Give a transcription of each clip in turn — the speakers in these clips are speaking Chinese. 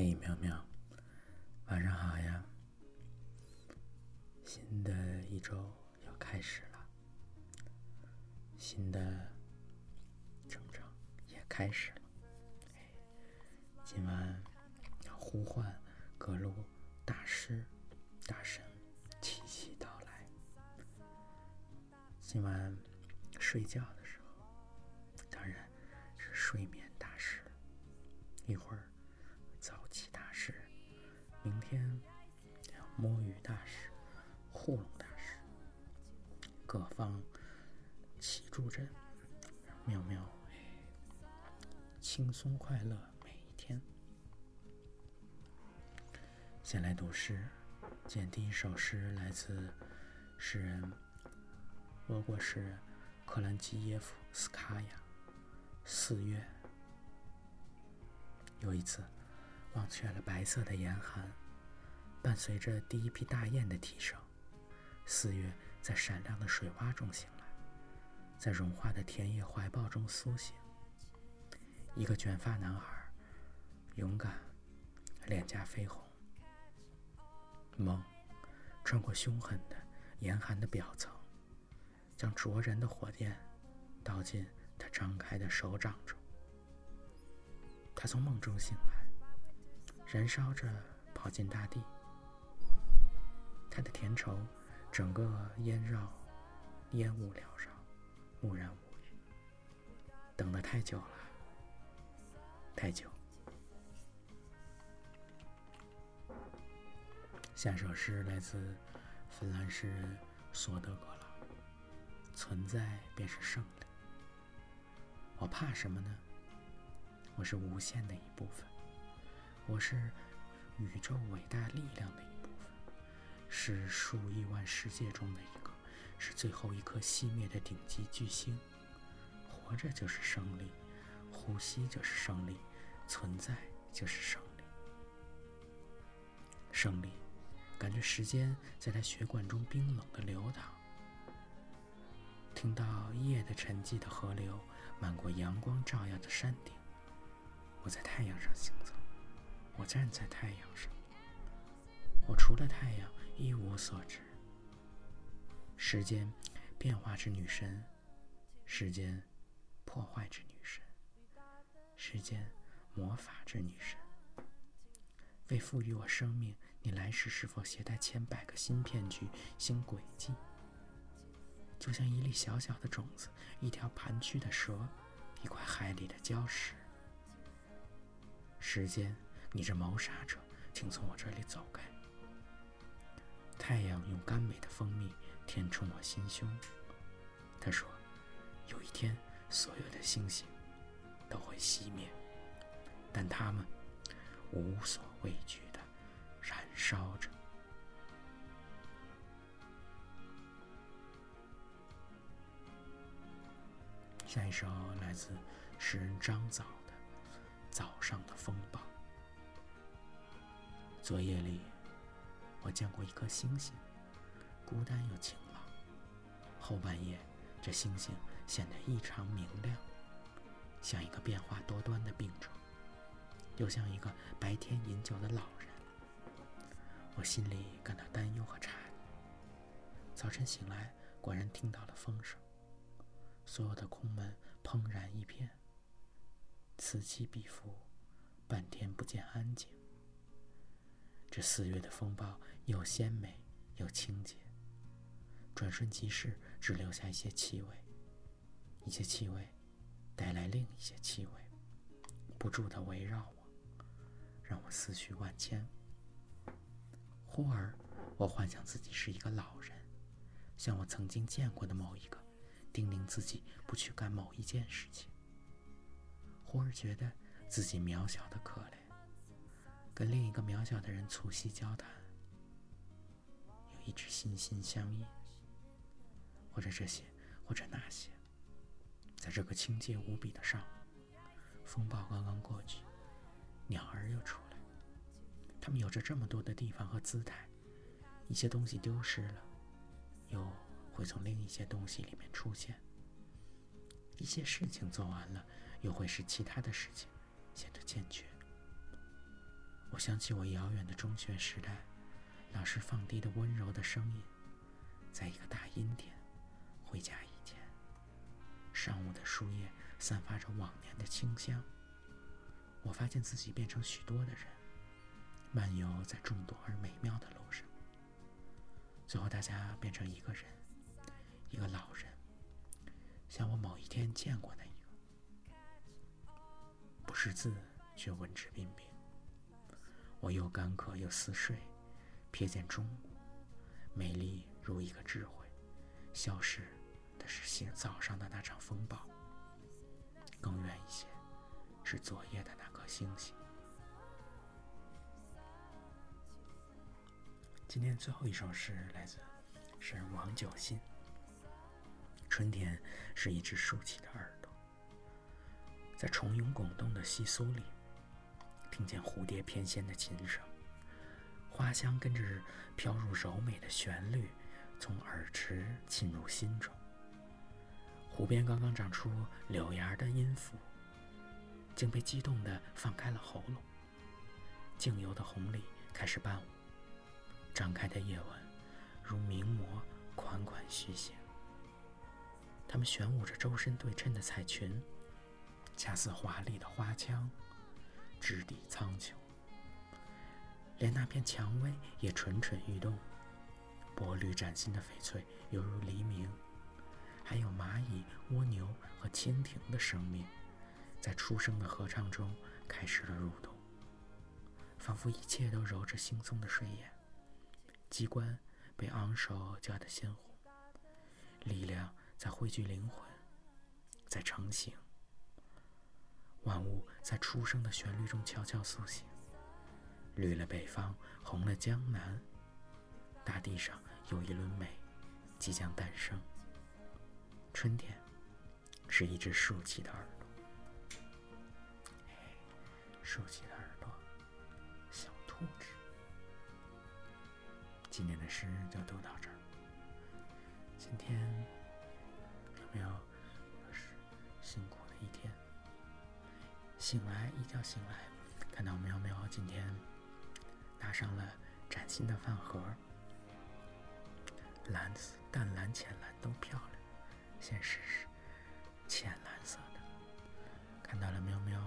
嘿，喵喵，晚上好呀！新的一周要开始了，新的成长也开始了。今晚要呼唤各路大师、大神齐齐到来。今晚睡觉的天，摸鱼大师、糊弄大师，各方齐助阵，妙妙轻松快乐每一天。先来读诗，见第一首诗来自诗人俄国诗人克兰基耶夫斯卡娅。四月，有一次。忘却了白色的严寒，伴随着第一批大雁的啼声，四月在闪亮的水洼中醒来，在融化的田野怀抱中苏醒。一个卷发男孩，勇敢，脸颊绯红。梦，穿过凶狠的严寒的表层，将灼人的火焰倒进他张开的手掌中。他从梦中醒来。燃烧着，跑进大地。他的甜稠，整个烟绕，烟雾缭绕，木然无语。等得太久了，太久。下首诗来自芬兰诗人索德格拉：“存在便是胜利。我怕什么呢？我是无限的一部分。”我是宇宙伟大力量的一部分，是数亿万世界中的一个，是最后一颗熄灭的顶级巨星。活着就是胜利，呼吸就是胜利，存在就是胜利。胜利，感觉时间在他血管中冰冷的流淌，听到夜的沉寂的河流漫过阳光照耀的山顶。我在太阳上行走。我站在太阳上，我除了太阳一无所知。时间，变化之女神；时间，破坏之女神；时间，魔法之女神。为赋予我生命，你来时是否携带千百个新骗局、新轨迹？就像一粒小小的种子，一条盘曲的蛇，一块海里的礁石。时间。你这谋杀者，请从我这里走开！太阳用甘美的蜂蜜填充我心胸。他说：“有一天，所有的星星都会熄灭，但他们无所畏惧的燃烧着。”下一首来自诗人张枣的《早上的风暴》。昨夜里，我见过一颗星星，孤单又晴朗。后半夜，这星星显得异常明亮，像一个变化多端的病者，又像一个白天饮酒的老人。我心里感到担忧和诧异。早晨醒来，果然听到了风声，所有的空门砰然一片，此起彼伏，半天不见安静。这四月的风暴又鲜美又清洁，转瞬即逝，只留下一些气味，一些气味带来另一些气味，不住地围绕我，让我思绪万千。忽而，我幻想自己是一个老人，像我曾经见过的某一个，叮咛自己不去干某一件事情。忽而觉得自己渺小的可怜。跟另一个渺小的人促膝交谈，有一直心心相印，或者这些，或者那些，在这个清洁无比的上午，风暴刚刚过去，鸟儿又出来，它们有着这么多的地方和姿态，一些东西丢失了，又会从另一些东西里面出现，一些事情做完了，又会使其他的事情显得欠缺。我想起我遥远的中学时代，老师放低的温柔的声音，在一个大阴天，回家以前，上午的树叶散发着往年的清香。我发现自己变成许多的人，漫游在众多而美妙的路上。最后，大家变成一个人，一个老人，像我某一天见过的一个，不识字却文质彬彬。我又干渴又似睡，瞥见中午，美丽如一个智慧，消失的是早上的那场风暴。更远一些，是昨夜的那颗星星。今天最后一首诗来自是王九信。春天是一只竖起的耳朵，在虫蛹拱动的稀疏里。听见蝴蝶翩跹的琴声，花香跟着飘入柔美的旋律，从耳池沁入心中。湖边刚刚长出柳芽的音符，竟被激动地放开了喉咙。静游的红鲤开始伴舞，张开的夜晚如名模款款徐行。它们旋舞着周身对称的彩裙，恰似华丽的花腔。质地苍穹，连那片蔷薇也蠢蠢欲动，薄绿崭新的翡翠犹如黎明。还有蚂蚁、蜗牛和蜻蜓的生命，在初生的合唱中开始了蠕动，仿佛一切都揉着惺忪的睡眼。机关被昂首叫得鲜红，力量在汇聚灵魂，在成型。万物在出生的旋律中悄悄苏醒，绿了北方，红了江南。大地上有一轮美即将诞生。春天是一只竖起的耳朵，竖起的耳朵，小兔子。今天的诗就读到这儿。今天有没有醒来，一觉醒来，看到喵喵今天拿上了崭新的饭盒，蓝色、淡蓝、浅蓝都漂亮。先试试浅蓝色的，看到了喵喵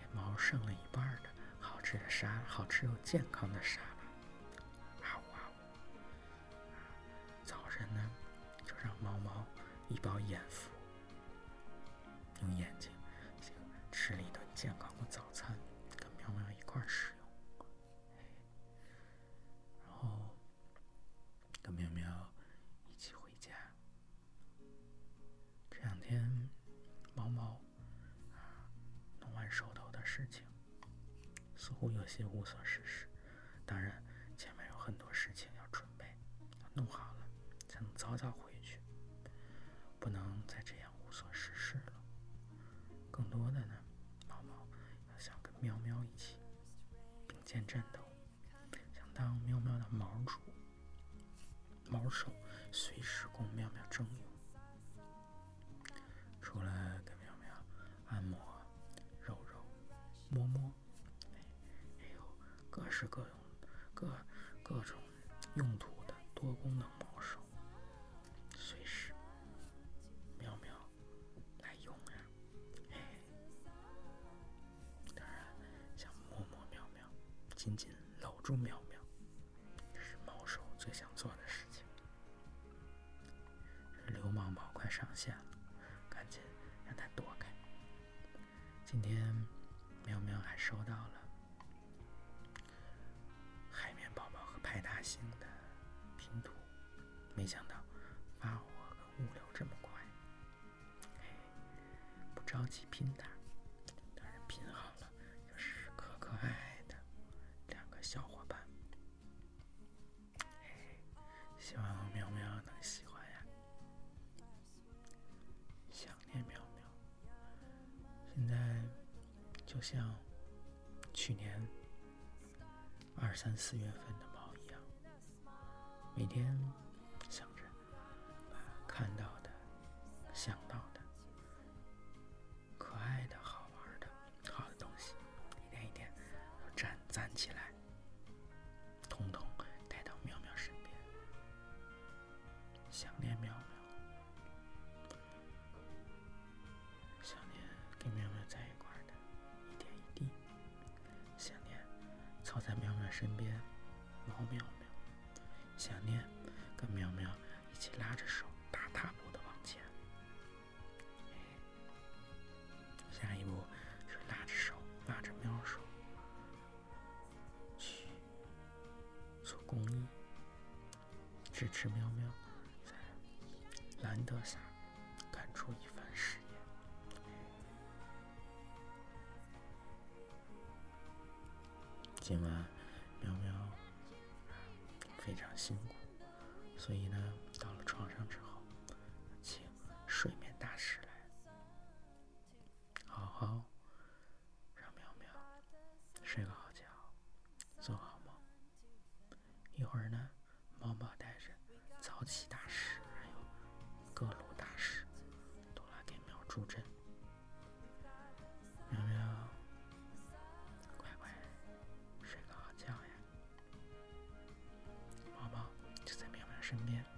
给猫剩了一半的好吃的沙，好吃又健康的沙拉。啊呜啊呜！早晨呢，就让猫猫一饱眼福，用眼睛。早早回去，不能再这样无所事事了。更多的呢。猫猫要想跟喵喵一起并肩战斗，想当喵喵的毛主，毛手随时供喵喵征用。除了给喵喵按摩、揉揉、摸摸，还有各式各用、各各种用途的多功能。毛手上线了，赶紧让他躲开。今天喵喵还收到了海绵宝宝和派大星的拼图，没想到发货跟物流这么快，不着急拼它。像去年二三四月份的猫一样，每天想着看到的、想到的、了身边猫喵喵，想念跟喵喵一起拉着手大踏步的往前。下一步是拉着手拉着喵手去做公益，支持喵喵。在兰德萨干出一今晚喵喵非常辛苦，所以呢，身边。